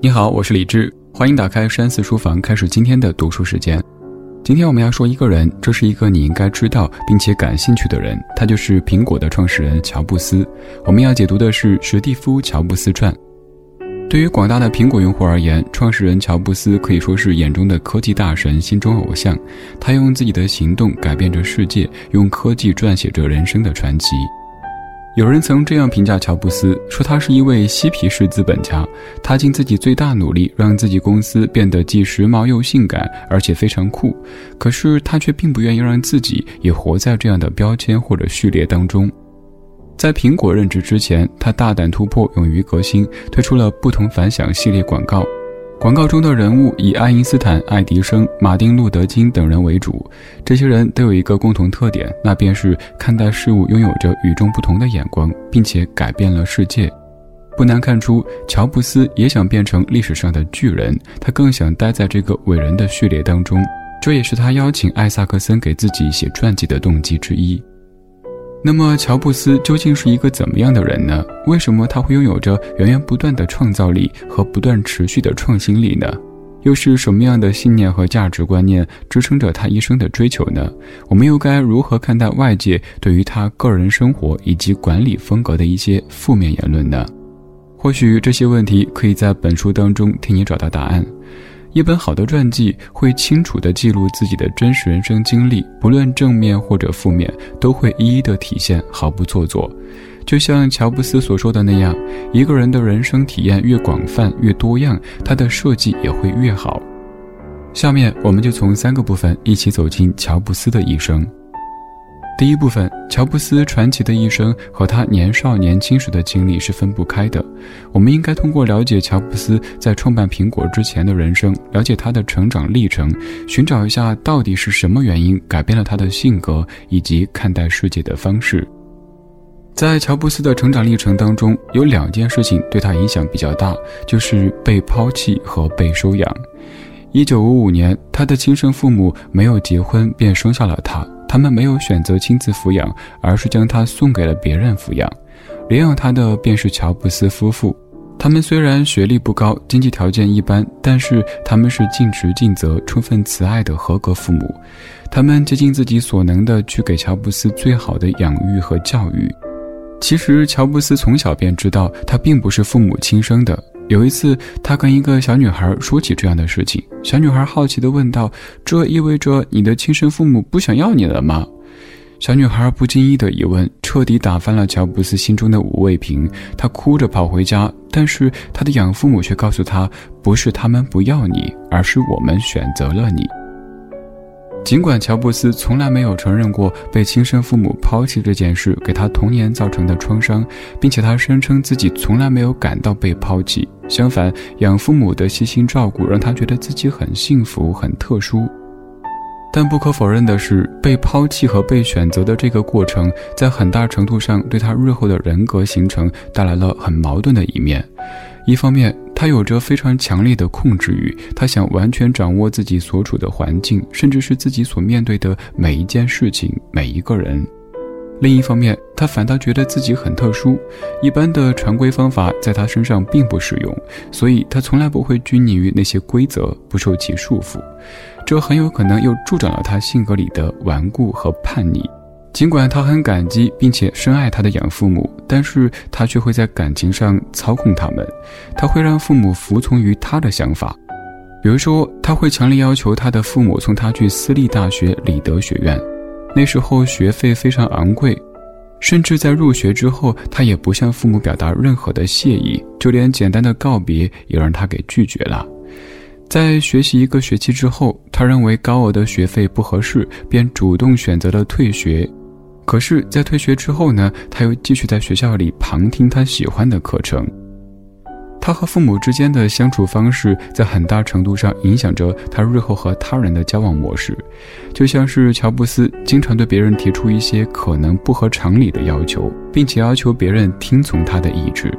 你好，我是李志，欢迎打开山寺书房，开始今天的读书时间。今天我们要说一个人，这是一个你应该知道并且感兴趣的人，他就是苹果的创始人乔布斯。我们要解读的是史蒂夫·乔布斯传。对于广大的苹果用户而言，创始人乔布斯可以说是眼中的科技大神，心中偶像。他用自己的行动改变着世界，用科技撰写着人生的传奇。有人曾这样评价乔布斯，说他是一位嬉皮士资本家，他尽自己最大努力让自己公司变得既时髦又性感，而且非常酷。可是他却并不愿意让自己也活在这样的标签或者序列当中。在苹果任职之前，他大胆突破，勇于革新，推出了不同凡响系列广告。广告中的人物以爱因斯坦、爱迪生、马丁·路德·金等人为主，这些人都有一个共同特点，那便是看待事物拥有着与众不同的眼光，并且改变了世界。不难看出，乔布斯也想变成历史上的巨人，他更想待在这个伟人的序列当中，这也是他邀请艾萨克森给自己写传记的动机之一。那么，乔布斯究竟是一个怎么样的人呢？为什么他会拥有着源源不断的创造力和不断持续的创新力呢？又是什么样的信念和价值观念支撑着他一生的追求呢？我们又该如何看待外界对于他个人生活以及管理风格的一些负面言论呢？或许这些问题可以在本书当中替你找到答案。一本好的传记会清楚地记录自己的真实人生经历，不论正面或者负面，都会一一的体现，毫不做作。就像乔布斯所说的那样，一个人的人生体验越广泛、越多样，他的设计也会越好。下面我们就从三个部分一起走进乔布斯的一生。第一部分，乔布斯传奇的一生和他年少年轻时的经历是分不开的。我们应该通过了解乔布斯在创办苹果之前的人生，了解他的成长历程，寻找一下到底是什么原因改变了他的性格以及看待世界的方式。在乔布斯的成长历程当中，有两件事情对他影响比较大，就是被抛弃和被收养。一九五五年，他的亲生父母没有结婚便生下了他。他们没有选择亲自抚养，而是将他送给了别人抚养。领养他的便是乔布斯夫妇。他们虽然学历不高，经济条件一般，但是他们是尽职尽责、充分慈爱的合格父母。他们竭尽自己所能的去给乔布斯最好的养育和教育。其实，乔布斯从小便知道他并不是父母亲生的。有一次，他跟一个小女孩说起这样的事情，小女孩好奇地问道：“这意味着你的亲生父母不想要你了吗？”小女孩不经意的疑问，彻底打翻了乔布斯心中的五味瓶。他哭着跑回家，但是他的养父母却告诉他：“不是他们不要你，而是我们选择了你。”尽管乔布斯从来没有承认过被亲生父母抛弃这件事给他童年造成的创伤，并且他声称自己从来没有感到被抛弃。相反，养父母的悉心照顾让他觉得自己很幸福、很特殊。但不可否认的是，被抛弃和被选择的这个过程，在很大程度上对他日后的人格形成带来了很矛盾的一面。一方面，他有着非常强烈的控制欲，他想完全掌握自己所处的环境，甚至是自己所面对的每一件事情、每一个人。另一方面，他反倒觉得自己很特殊，一般的常规方法在他身上并不适用，所以他从来不会拘泥于那些规则，不受其束缚。这很有可能又助长了他性格里的顽固和叛逆。尽管他很感激并且深爱他的养父母，但是他却会在感情上操控他们。他会让父母服从于他的想法，比如说，他会强烈要求他的父母送他去私立大学里德学院。那时候学费非常昂贵，甚至在入学之后，他也不向父母表达任何的谢意，就连简单的告别也让他给拒绝了。在学习一个学期之后，他认为高额的学费不合适，便主动选择了退学。可是，在退学之后呢，他又继续在学校里旁听他喜欢的课程。他和父母之间的相处方式，在很大程度上影响着他日后和他人的交往模式。就像是乔布斯经常对别人提出一些可能不合常理的要求，并且要求别人听从他的意志。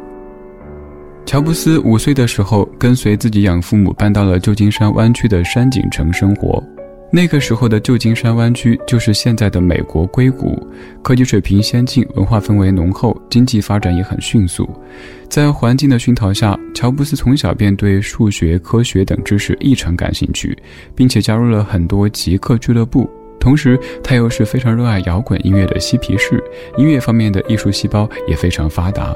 乔布斯五岁的时候，跟随自己养父母搬到了旧金山湾区的山景城生活。那个时候的旧金山湾区就是现在的美国硅谷，科技水平先进，文化氛围浓厚，经济发展也很迅速。在环境的熏陶下，乔布斯从小便对数学、科学等知识异常感兴趣，并且加入了很多极客俱乐部。同时，他又是非常热爱摇滚音乐的嬉皮士，音乐方面的艺术细胞也非常发达。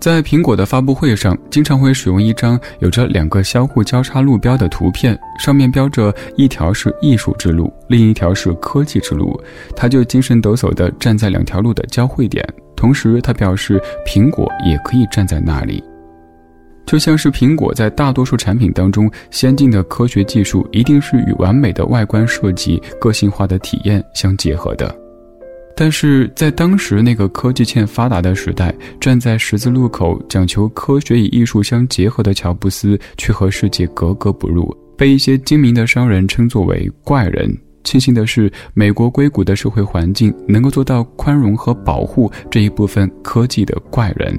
在苹果的发布会上，经常会使用一张有着两个相互交叉路标的图片，上面标着一条是艺术之路，另一条是科技之路。他就精神抖擞地站在两条路的交汇点，同时他表示，苹果也可以站在那里，就像是苹果在大多数产品当中，先进的科学技术一定是与完美的外观设计、个性化的体验相结合的。但是在当时那个科技欠发达的时代，站在十字路口讲求科学与艺术相结合的乔布斯，却和世界格格不入，被一些精明的商人称作为怪人。庆幸的是，美国硅谷的社会环境能够做到宽容和保护这一部分科技的怪人。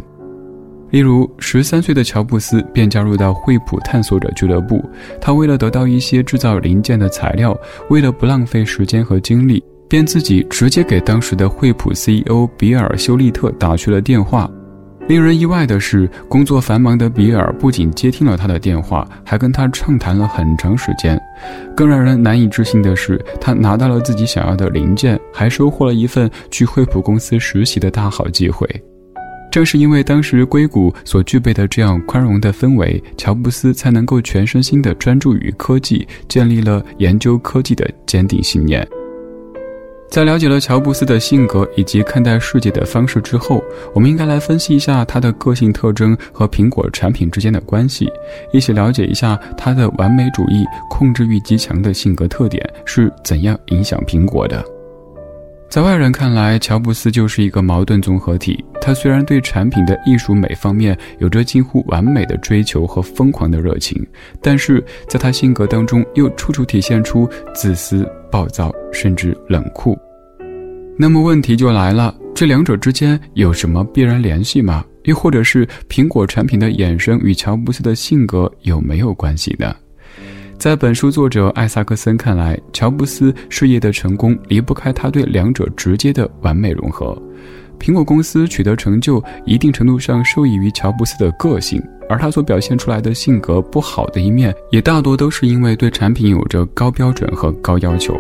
例如，十三岁的乔布斯便加入到惠普探索者俱乐部，他为了得到一些制造零件的材料，为了不浪费时间和精力。便自己直接给当时的惠普 CEO 比尔·休利特打去了电话。令人意外的是，工作繁忙的比尔不仅接听了他的电话，还跟他畅谈了很长时间。更让人难以置信的是，他拿到了自己想要的零件，还收获了一份去惠普公司实习的大好机会。正是因为当时硅谷所具备的这样宽容的氛围，乔布斯才能够全身心地专注于科技，建立了研究科技的坚定信念。在了解了乔布斯的性格以及看待世界的方式之后，我们应该来分析一下他的个性特征和苹果产品之间的关系，一起了解一下他的完美主义、控制欲极强的性格特点是怎样影响苹果的。在外人看来，乔布斯就是一个矛盾综合体。他虽然对产品的艺术美方面有着近乎完美的追求和疯狂的热情，但是在他性格当中又处处体现出自私、暴躁，甚至冷酷。那么问题就来了，这两者之间有什么必然联系吗？又或者是苹果产品的衍生与乔布斯的性格有没有关系呢？在本书作者艾萨克森看来，乔布斯事业的成功离不开他对两者直接的完美融合。苹果公司取得成就，一定程度上受益于乔布斯的个性，而他所表现出来的性格不好的一面，也大多都是因为对产品有着高标准和高要求。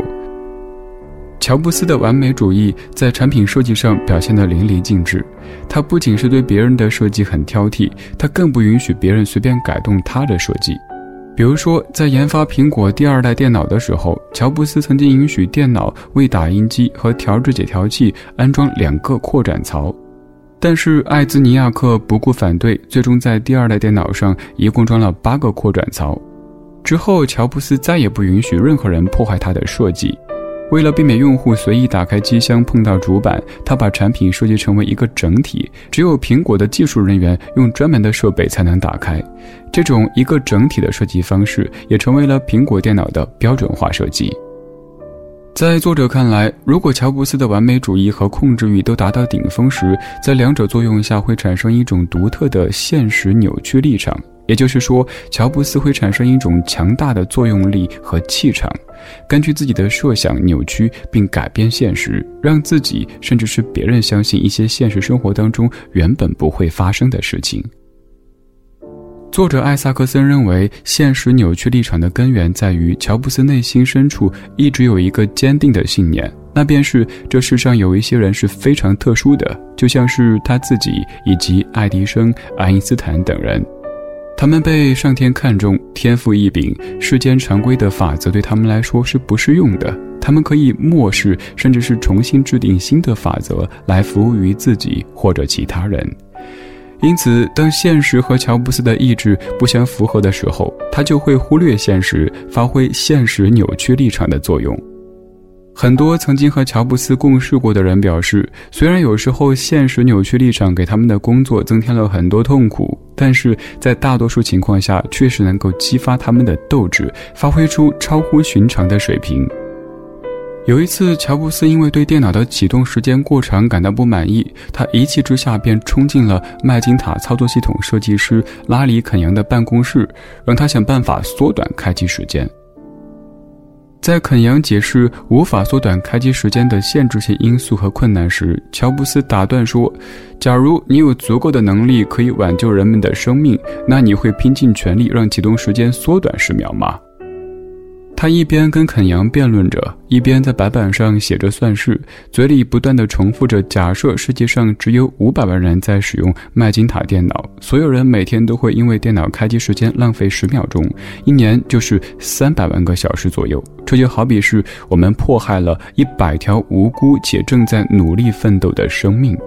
乔布斯的完美主义在产品设计上表现得淋漓尽致，他不仅是对别人的设计很挑剔，他更不允许别人随便改动他的设计。比如说，在研发苹果第二代电脑的时候，乔布斯曾经允许电脑为打印机和调制解调器安装两个扩展槽，但是艾兹尼亚克不顾反对，最终在第二代电脑上一共装了八个扩展槽。之后，乔布斯再也不允许任何人破坏他的设计。为了避免用户随意打开机箱碰到主板，他把产品设计成为一个整体，只有苹果的技术人员用专门的设备才能打开。这种一个整体的设计方式也成为了苹果电脑的标准化设计。在作者看来，如果乔布斯的完美主义和控制欲都达到顶峰时，在两者作用下会产生一种独特的现实扭曲立场。也就是说，乔布斯会产生一种强大的作用力和气场，根据自己的设想扭曲并改变现实，让自己甚至是别人相信一些现实生活当中原本不会发生的事情。作者艾萨克森认为，现实扭曲立场的根源在于乔布斯内心深处一直有一个坚定的信念，那便是这世上有一些人是非常特殊的，就像是他自己以及爱迪生、爱因斯坦等人。他们被上天看中，天赋异禀，世间常规的法则对他们来说是不适用的。他们可以漠视，甚至是重新制定新的法则来服务于自己或者其他人。因此，当现实和乔布斯的意志不相符合的时候，他就会忽略现实，发挥现实扭曲立场的作用。很多曾经和乔布斯共事过的人表示，虽然有时候现实扭曲立场给他们的工作增添了很多痛苦，但是在大多数情况下，确实能够激发他们的斗志，发挥出超乎寻常的水平。有一次，乔布斯因为对电脑的启动时间过长感到不满意，他一气之下便冲进了麦金塔操作系统设计师拉里·肯扬的办公室，让他想办法缩短开机时间。在肯扬解释无法缩短开机时间的限制性因素和困难时，乔布斯打断说：“假如你有足够的能力可以挽救人们的生命，那你会拼尽全力让启动时间缩短十秒吗？”他一边跟肯扬辩论着，一边在白板上写着算式，嘴里不断地重复着：“假设世界上只有五百万人在使用麦金塔电脑，所有人每天都会因为电脑开机时间浪费十秒钟，一年就是三百万个小时左右。这就好比是我们迫害了一百条无辜且正在努力奋斗的生命。”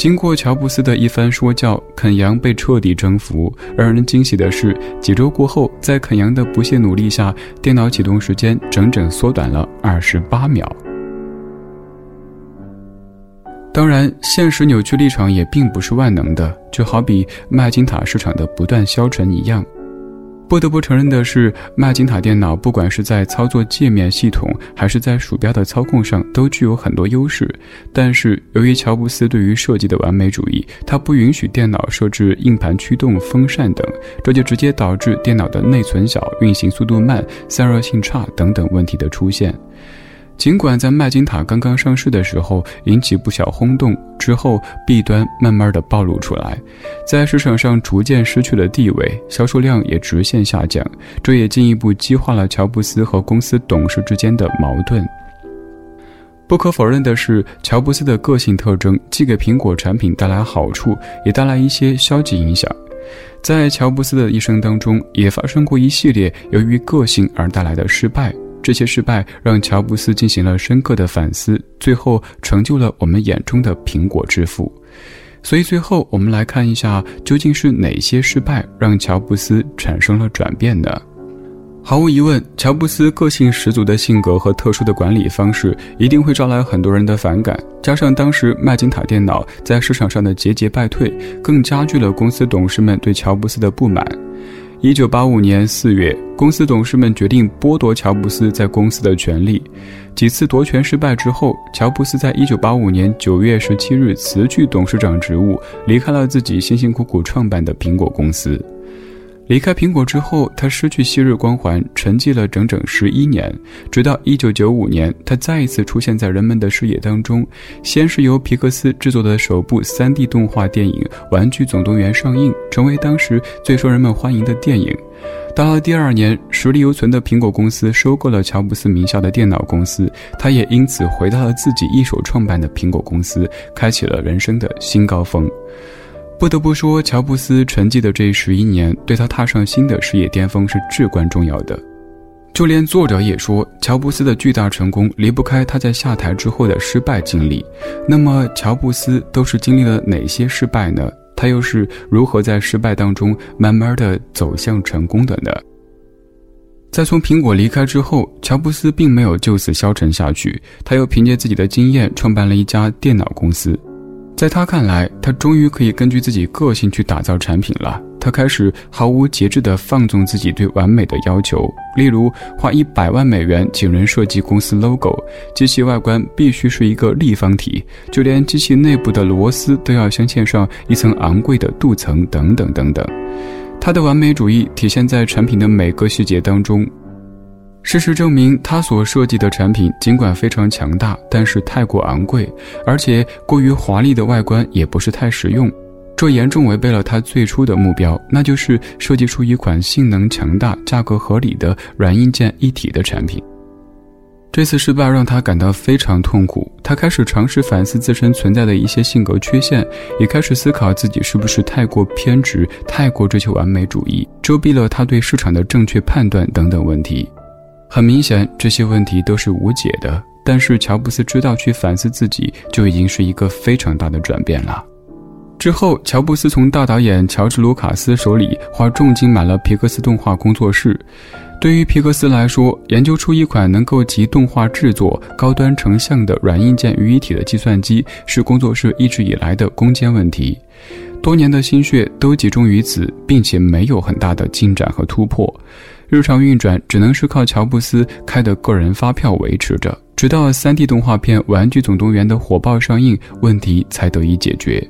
经过乔布斯的一番说教，肯扬被彻底征服。让人惊喜的是，几周过后，在肯扬的不懈努力下，电脑启动时间整整缩短了二十八秒。当然，现实扭曲立场也并不是万能的，就好比麦金塔市场的不断消沉一样。不得不承认的是，麦金塔电脑不管是在操作界面系统，还是在鼠标的操控上，都具有很多优势。但是，由于乔布斯对于设计的完美主义，他不允许电脑设置硬盘驱动、风扇等，这就直接导致电脑的内存小、运行速度慢、散热性差等等问题的出现。尽管在麦金塔刚刚上市的时候引起不小轰动，之后弊端慢慢的暴露出来，在市场上逐渐失去了地位，销售量也直线下降，这也进一步激化了乔布斯和公司董事之间的矛盾。不可否认的是，乔布斯的个性特征既给苹果产品带来好处，也带来一些消极影响。在乔布斯的一生当中，也发生过一系列由于个性而带来的失败。这些失败让乔布斯进行了深刻的反思，最后成就了我们眼中的苹果之父。所以，最后我们来看一下，究竟是哪些失败让乔布斯产生了转变呢？毫无疑问，乔布斯个性十足的性格和特殊的管理方式一定会招来很多人的反感，加上当时麦金塔电脑在市场上的节节败退，更加剧了公司董事们对乔布斯的不满。一九八五年四月，公司董事们决定剥夺乔布斯在公司的权利。几次夺权失败之后，乔布斯在一九八五年九月十七日辞去董事长职务，离开了自己辛辛苦苦创办的苹果公司。离开苹果之后，他失去昔日光环，沉寂了整整十一年。直到一九九五年，他再一次出现在人们的视野当中。先是由皮克斯制作的首部 3D 动画电影《玩具总动员》上映，成为当时最受人们欢迎的电影。到了第二年，实力犹存的苹果公司收购了乔布斯名下的电脑公司，他也因此回到了自己一手创办的苹果公司，开启了人生的新高峰。不得不说，乔布斯沉寂的这十一年，对他踏上新的事业巅峰是至关重要的。就连作者也说，乔布斯的巨大成功离不开他在下台之后的失败经历。那么，乔布斯都是经历了哪些失败呢？他又是如何在失败当中慢慢的走向成功的呢？在从苹果离开之后，乔布斯并没有就此消沉下去，他又凭借自己的经验创办了一家电脑公司。在他看来，他终于可以根据自己个性去打造产品了。他开始毫无节制地放纵自己对完美的要求，例如花一百万美元请人设计公司 logo，机器外观必须是一个立方体，就连机器内部的螺丝都要镶嵌上一层昂贵的镀层，等等等等。他的完美主义体现在产品的每个细节当中。事实证明，他所设计的产品尽管非常强大，但是太过昂贵，而且过于华丽的外观也不是太实用，这严重违背了他最初的目标，那就是设计出一款性能强大、价格合理的软硬件一体的产品。这次失败让他感到非常痛苦，他开始尝试反思自身存在的一些性格缺陷，也开始思考自己是不是太过偏执、太过追求完美主义，遮蔽了他对市场的正确判断等等问题。很明显，这些问题都是无解的。但是乔布斯知道去反思自己，就已经是一个非常大的转变了。之后，乔布斯从大导演乔治·卢卡斯手里花重金买了皮克斯动画工作室。对于皮克斯来说，研究出一款能够集动画制作、高端成像的软硬件于一体的计算机，是工作室一直以来的攻坚问题。多年的心血都集中于此，并且没有很大的进展和突破。日常运转只能是靠乔布斯开的个人发票维持着，直到 3D 动画片《玩具总动员》的火爆上映，问题才得以解决。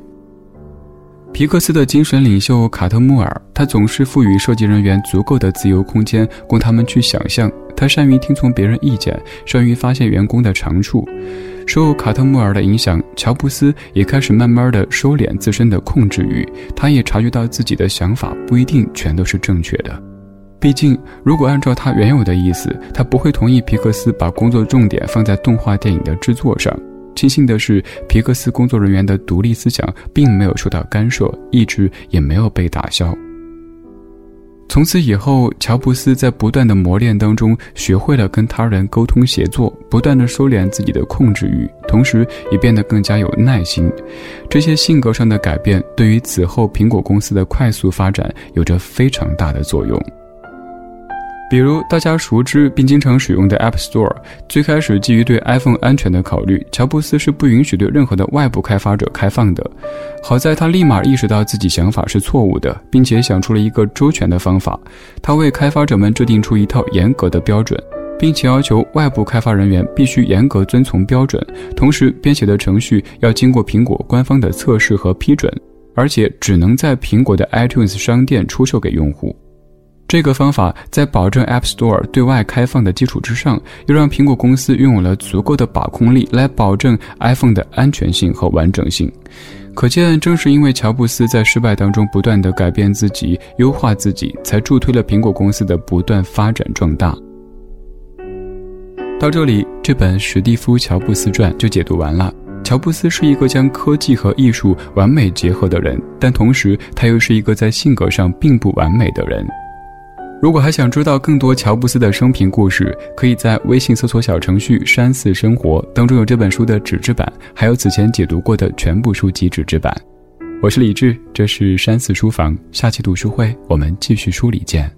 皮克斯的精神领袖卡特穆尔，他总是赋予设计人员足够的自由空间，供他们去想象。他善于听从别人意见，善于发现员工的长处。受卡特穆尔的影响，乔布斯也开始慢慢的收敛自身的控制欲。他也察觉到自己的想法不一定全都是正确的。毕竟，如果按照他原有的意思，他不会同意皮克斯把工作重点放在动画电影的制作上。庆幸的是，皮克斯工作人员的独立思想并没有受到干涉，意志也没有被打消。从此以后，乔布斯在不断的磨练当中，学会了跟他人沟通协作，不断的收敛自己的控制欲，同时也变得更加有耐心。这些性格上的改变，对于此后苹果公司的快速发展有着非常大的作用。比如大家熟知并经常使用的 App Store，最开始基于对 iPhone 安全的考虑，乔布斯是不允许对任何的外部开发者开放的。好在他立马意识到自己想法是错误的，并且想出了一个周全的方法。他为开发者们制定出一套严格的标准，并且要求外部开发人员必须严格遵从标准，同时编写的程序要经过苹果官方的测试和批准，而且只能在苹果的 iTunes 商店出售给用户。这个方法在保证 App Store 对外开放的基础之上，又让苹果公司拥有了足够的把控力来保证 iPhone 的安全性和完整性。可见，正是因为乔布斯在失败当中不断的改变自己、优化自己，才助推了苹果公司的不断发展壮大。到这里，这本史蒂夫·乔布斯传就解读完了。乔布斯是一个将科技和艺术完美结合的人，但同时他又是一个在性格上并不完美的人。如果还想知道更多乔布斯的生平故事，可以在微信搜索小程序“山寺生活”当中有这本书的纸质版，还有此前解读过的全部书籍纸质版。我是李志，这是山寺书房，下期读书会我们继续梳理见。